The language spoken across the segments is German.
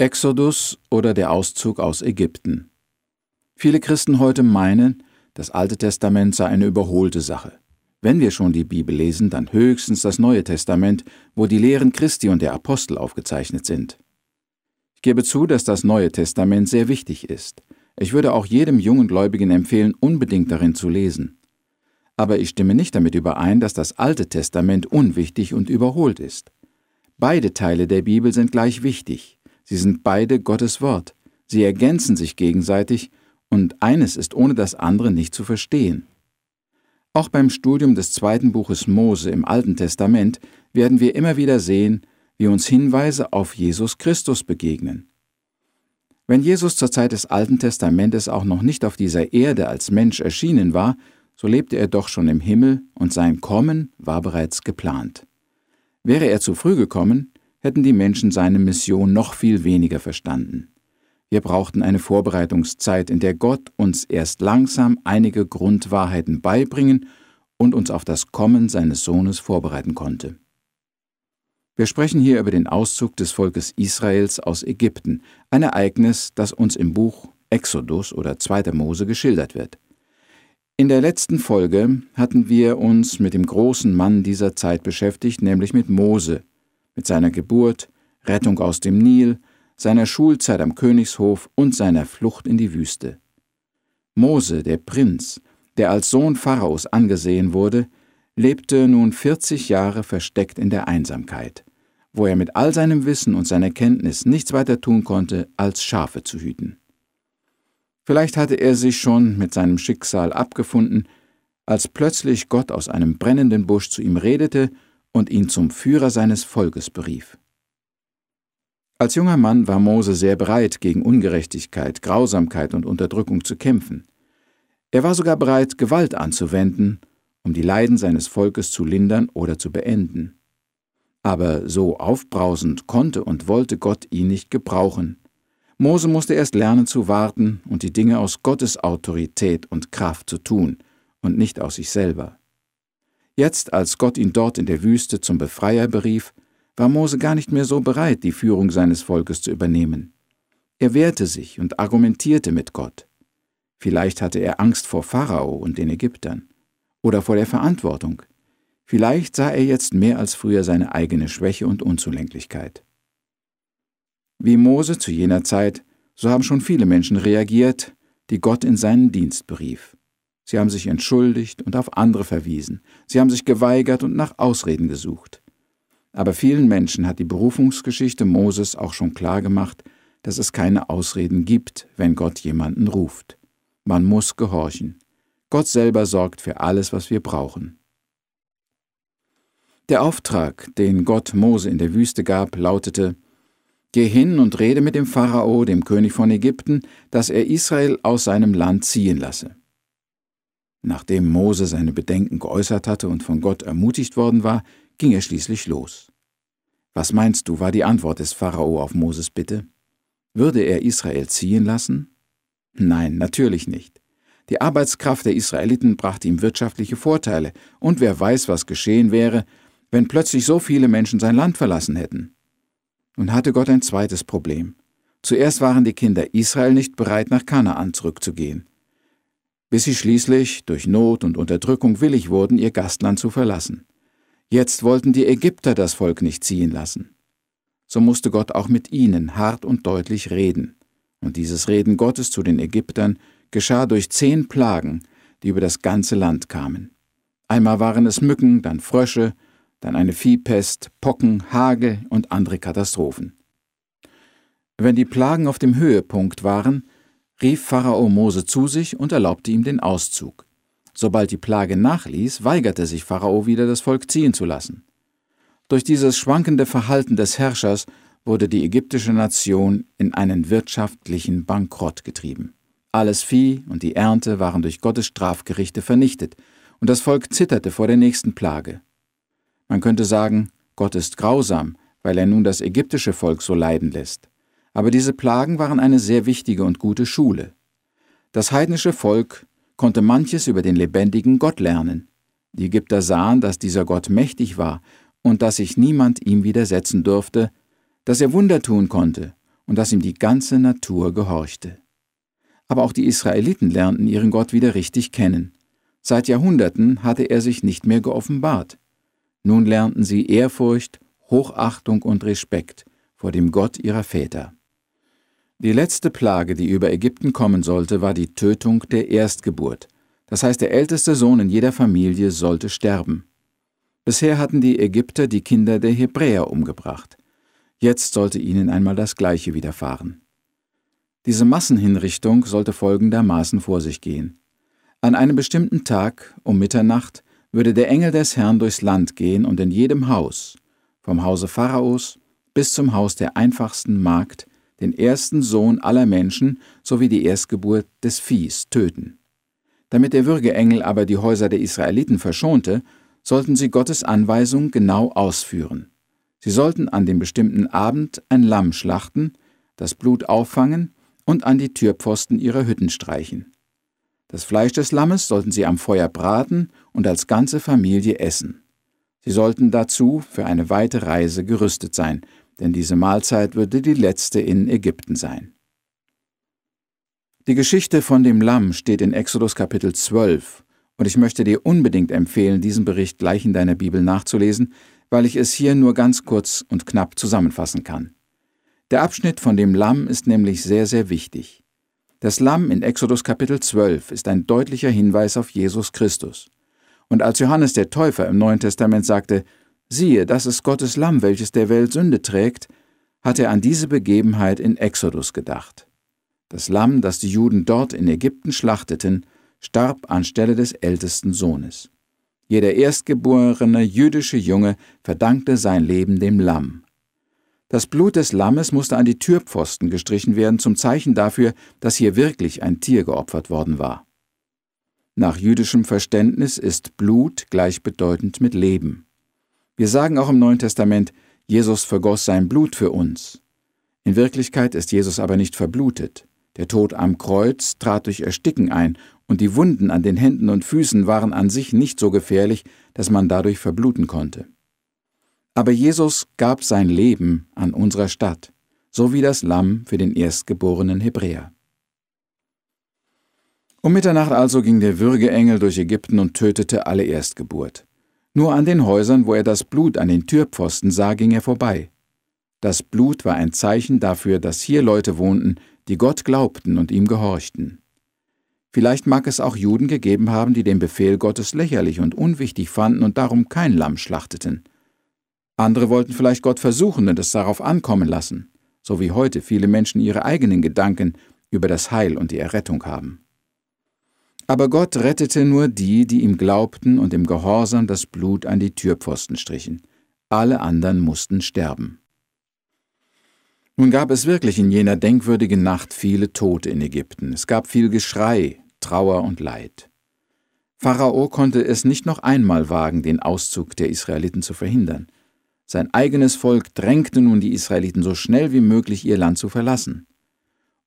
Exodus oder der Auszug aus Ägypten. Viele Christen heute meinen, das Alte Testament sei eine überholte Sache. Wenn wir schon die Bibel lesen, dann höchstens das Neue Testament, wo die Lehren Christi und der Apostel aufgezeichnet sind. Ich gebe zu, dass das Neue Testament sehr wichtig ist. Ich würde auch jedem jungen Gläubigen empfehlen, unbedingt darin zu lesen. Aber ich stimme nicht damit überein, dass das Alte Testament unwichtig und überholt ist. Beide Teile der Bibel sind gleich wichtig. Sie sind beide Gottes Wort. Sie ergänzen sich gegenseitig und eines ist ohne das andere nicht zu verstehen. Auch beim Studium des zweiten Buches Mose im Alten Testament werden wir immer wieder sehen, wie uns Hinweise auf Jesus Christus begegnen. Wenn Jesus zur Zeit des Alten Testamentes auch noch nicht auf dieser Erde als Mensch erschienen war, so lebte er doch schon im Himmel und sein Kommen war bereits geplant. Wäre er zu früh gekommen, hätten die Menschen seine Mission noch viel weniger verstanden. Wir brauchten eine Vorbereitungszeit, in der Gott uns erst langsam einige Grundwahrheiten beibringen und uns auf das Kommen seines Sohnes vorbereiten konnte. Wir sprechen hier über den Auszug des Volkes Israels aus Ägypten, ein Ereignis, das uns im Buch Exodus oder 2. Mose geschildert wird. In der letzten Folge hatten wir uns mit dem großen Mann dieser Zeit beschäftigt, nämlich mit Mose, mit seiner Geburt, Rettung aus dem Nil, seiner Schulzeit am Königshof und seiner Flucht in die Wüste. Mose, der Prinz, der als Sohn Pharaos angesehen wurde, lebte nun 40 Jahre versteckt in der Einsamkeit, wo er mit all seinem Wissen und seiner Kenntnis nichts weiter tun konnte, als Schafe zu hüten. Vielleicht hatte er sich schon mit seinem Schicksal abgefunden, als plötzlich Gott aus einem brennenden Busch zu ihm redete und ihn zum Führer seines Volkes berief. Als junger Mann war Mose sehr bereit, gegen Ungerechtigkeit, Grausamkeit und Unterdrückung zu kämpfen. Er war sogar bereit, Gewalt anzuwenden, um die Leiden seines Volkes zu lindern oder zu beenden. Aber so aufbrausend konnte und wollte Gott ihn nicht gebrauchen. Mose musste erst lernen zu warten und die Dinge aus Gottes Autorität und Kraft zu tun und nicht aus sich selber. Jetzt, als Gott ihn dort in der Wüste zum Befreier berief, war Mose gar nicht mehr so bereit, die Führung seines Volkes zu übernehmen. Er wehrte sich und argumentierte mit Gott. Vielleicht hatte er Angst vor Pharao und den Ägyptern oder vor der Verantwortung. Vielleicht sah er jetzt mehr als früher seine eigene Schwäche und Unzulänglichkeit. Wie Mose zu jener Zeit, so haben schon viele Menschen reagiert, die Gott in seinen Dienst berief. Sie haben sich entschuldigt und auf andere verwiesen. Sie haben sich geweigert und nach Ausreden gesucht. Aber vielen Menschen hat die Berufungsgeschichte Moses auch schon klar gemacht, dass es keine Ausreden gibt, wenn Gott jemanden ruft. Man muss gehorchen. Gott selber sorgt für alles, was wir brauchen. Der Auftrag, den Gott Mose in der Wüste gab, lautete Geh hin und rede mit dem Pharao, dem König von Ägypten, dass er Israel aus seinem Land ziehen lasse. Nachdem Mose seine Bedenken geäußert hatte und von Gott ermutigt worden war, ging er schließlich los. Was meinst du, war die Antwort des Pharao auf Moses Bitte? Würde er Israel ziehen lassen? Nein, natürlich nicht. Die Arbeitskraft der Israeliten brachte ihm wirtschaftliche Vorteile, und wer weiß, was geschehen wäre, wenn plötzlich so viele Menschen sein Land verlassen hätten. Nun hatte Gott ein zweites Problem. Zuerst waren die Kinder Israel nicht bereit, nach Kanaan zurückzugehen bis sie schließlich durch Not und Unterdrückung willig wurden, ihr Gastland zu verlassen. Jetzt wollten die Ägypter das Volk nicht ziehen lassen. So musste Gott auch mit ihnen hart und deutlich reden. Und dieses Reden Gottes zu den Ägyptern geschah durch zehn Plagen, die über das ganze Land kamen. Einmal waren es Mücken, dann Frösche, dann eine Viehpest, Pocken, Hagel und andere Katastrophen. Wenn die Plagen auf dem Höhepunkt waren, rief Pharao Mose zu sich und erlaubte ihm den Auszug. Sobald die Plage nachließ, weigerte sich Pharao wieder, das Volk ziehen zu lassen. Durch dieses schwankende Verhalten des Herrschers wurde die ägyptische Nation in einen wirtschaftlichen Bankrott getrieben. Alles Vieh und die Ernte waren durch Gottes Strafgerichte vernichtet, und das Volk zitterte vor der nächsten Plage. Man könnte sagen, Gott ist grausam, weil er nun das ägyptische Volk so leiden lässt. Aber diese Plagen waren eine sehr wichtige und gute Schule. Das heidnische Volk konnte manches über den lebendigen Gott lernen. Die Ägypter sahen, dass dieser Gott mächtig war und dass sich niemand ihm widersetzen durfte, dass er Wunder tun konnte und dass ihm die ganze Natur gehorchte. Aber auch die Israeliten lernten ihren Gott wieder richtig kennen. Seit Jahrhunderten hatte er sich nicht mehr geoffenbart. Nun lernten sie Ehrfurcht, Hochachtung und Respekt vor dem Gott ihrer Väter. Die letzte Plage, die über Ägypten kommen sollte, war die Tötung der Erstgeburt. Das heißt, der älteste Sohn in jeder Familie sollte sterben. Bisher hatten die Ägypter die Kinder der Hebräer umgebracht. Jetzt sollte ihnen einmal das Gleiche widerfahren. Diese Massenhinrichtung sollte folgendermaßen vor sich gehen. An einem bestimmten Tag, um Mitternacht, würde der Engel des Herrn durchs Land gehen und in jedem Haus, vom Hause Pharaos bis zum Haus der einfachsten Magd, den ersten Sohn aller Menschen sowie die Erstgeburt des Viehs töten. Damit der Würgeengel aber die Häuser der Israeliten verschonte, sollten sie Gottes Anweisung genau ausführen. Sie sollten an dem bestimmten Abend ein Lamm schlachten, das Blut auffangen und an die Türpfosten ihrer Hütten streichen. Das Fleisch des Lammes sollten sie am Feuer braten und als ganze Familie essen. Sie sollten dazu für eine weite Reise gerüstet sein, denn diese Mahlzeit würde die letzte in Ägypten sein. Die Geschichte von dem Lamm steht in Exodus Kapitel 12 und ich möchte dir unbedingt empfehlen, diesen Bericht gleich in deiner Bibel nachzulesen, weil ich es hier nur ganz kurz und knapp zusammenfassen kann. Der Abschnitt von dem Lamm ist nämlich sehr, sehr wichtig. Das Lamm in Exodus Kapitel 12 ist ein deutlicher Hinweis auf Jesus Christus. Und als Johannes der Täufer im Neuen Testament sagte, siehe, das ist Gottes Lamm, welches der Welt Sünde trägt, hat er an diese Begebenheit in Exodus gedacht. Das Lamm, das die Juden dort in Ägypten schlachteten, starb anstelle des ältesten Sohnes. Jeder erstgeborene jüdische Junge verdankte sein Leben dem Lamm. Das Blut des Lammes musste an die Türpfosten gestrichen werden zum Zeichen dafür, dass hier wirklich ein Tier geopfert worden war. Nach jüdischem Verständnis ist Blut gleichbedeutend mit Leben. Wir sagen auch im Neuen Testament, Jesus vergoss sein Blut für uns. In Wirklichkeit ist Jesus aber nicht verblutet. Der Tod am Kreuz trat durch Ersticken ein, und die Wunden an den Händen und Füßen waren an sich nicht so gefährlich, dass man dadurch verbluten konnte. Aber Jesus gab sein Leben an unserer Stadt, so wie das Lamm für den erstgeborenen Hebräer. Um Mitternacht also ging der Würgeengel durch Ägypten und tötete alle Erstgeburt. Nur an den Häusern, wo er das Blut an den Türpfosten sah, ging er vorbei. Das Blut war ein Zeichen dafür, dass hier Leute wohnten, die Gott glaubten und ihm gehorchten. Vielleicht mag es auch Juden gegeben haben, die den Befehl Gottes lächerlich und unwichtig fanden und darum kein Lamm schlachteten. Andere wollten vielleicht Gott versuchen und es darauf ankommen lassen, so wie heute viele Menschen ihre eigenen Gedanken über das Heil und die Errettung haben. Aber Gott rettete nur die, die ihm glaubten und im Gehorsam das Blut an die Türpfosten strichen. Alle anderen mussten sterben. Nun gab es wirklich in jener denkwürdigen Nacht viele Tote in Ägypten. Es gab viel Geschrei, Trauer und Leid. Pharao konnte es nicht noch einmal wagen, den Auszug der Israeliten zu verhindern. Sein eigenes Volk drängte nun die Israeliten so schnell wie möglich ihr Land zu verlassen.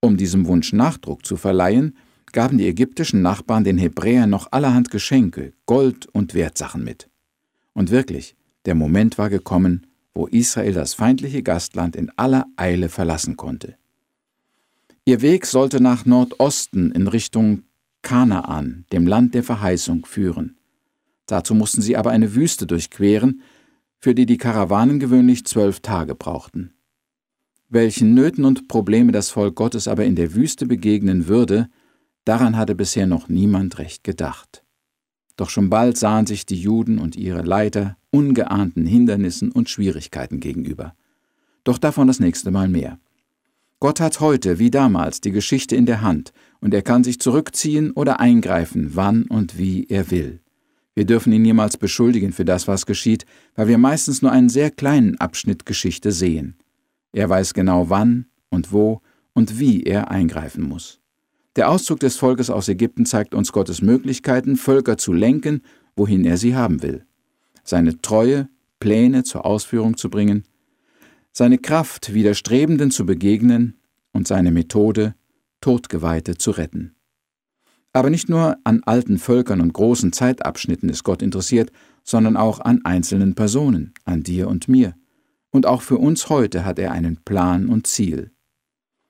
Um diesem Wunsch Nachdruck zu verleihen, gaben die ägyptischen Nachbarn den Hebräern noch allerhand Geschenke, Gold und Wertsachen mit. Und wirklich, der Moment war gekommen, wo Israel das feindliche Gastland in aller Eile verlassen konnte. Ihr Weg sollte nach Nordosten in Richtung Kanaan, dem Land der Verheißung, führen. Dazu mussten sie aber eine Wüste durchqueren, für die die Karawanen gewöhnlich zwölf Tage brauchten. Welchen Nöten und Probleme das Volk Gottes aber in der Wüste begegnen würde, daran hatte bisher noch niemand recht gedacht. Doch schon bald sahen sich die Juden und ihre Leiter ungeahnten Hindernissen und Schwierigkeiten gegenüber. Doch davon das nächste Mal mehr. Gott hat heute wie damals die Geschichte in der Hand und er kann sich zurückziehen oder eingreifen, wann und wie er will. Wir dürfen ihn niemals beschuldigen für das, was geschieht, weil wir meistens nur einen sehr kleinen Abschnitt Geschichte sehen. Er weiß genau wann und wo und wie er eingreifen muss. Der Auszug des Volkes aus Ägypten zeigt uns Gottes Möglichkeiten, Völker zu lenken, wohin er sie haben will. Seine Treue, Pläne zur Ausführung zu bringen, seine Kraft, Widerstrebenden zu begegnen und seine Methode, Todgeweihte zu retten. Aber nicht nur an alten Völkern und großen Zeitabschnitten ist Gott interessiert, sondern auch an einzelnen Personen, an dir und mir. Und auch für uns heute hat er einen Plan und Ziel.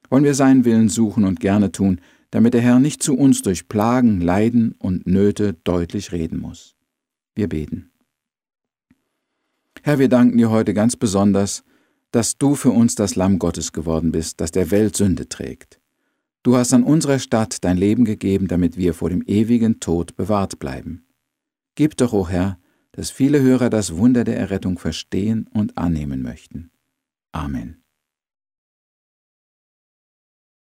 wollen wir seinen Willen suchen und gerne tun, damit der Herr nicht zu uns durch Plagen, Leiden und Nöte deutlich reden muss. Wir beten. Herr, wir danken dir heute ganz besonders, dass du für uns das Lamm Gottes geworden bist, das der Welt Sünde trägt. Du hast an unserer Stadt dein Leben gegeben, damit wir vor dem ewigen Tod bewahrt bleiben. Gib doch, o oh Herr, dass viele Hörer das Wunder der Errettung verstehen und annehmen möchten. Amen.